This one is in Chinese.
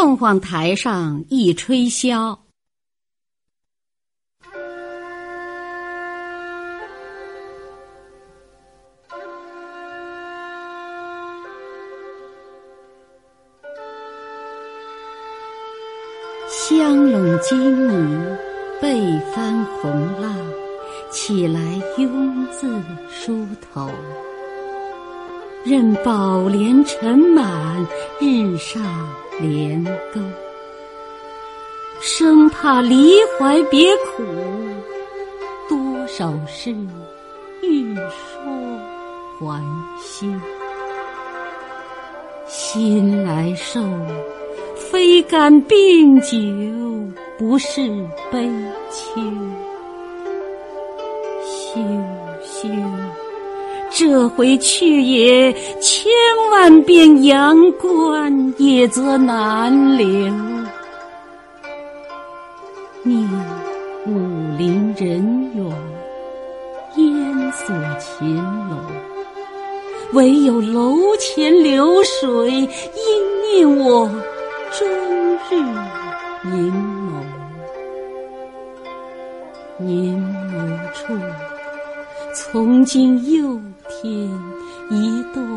凤凰台上一吹箫，香笼金泥，背翻红浪，起来拥自梳头。任宝莲尘满，日上莲钩。生怕离怀别苦，多少事，欲说还休。心来受，非干病酒，不是悲秋。休休。这回去也，千万遍阳关，也则难留。念武陵人远，烟锁秦楼。唯有楼前流水，应念我终日凝眸。凝眸处，从今又天一度。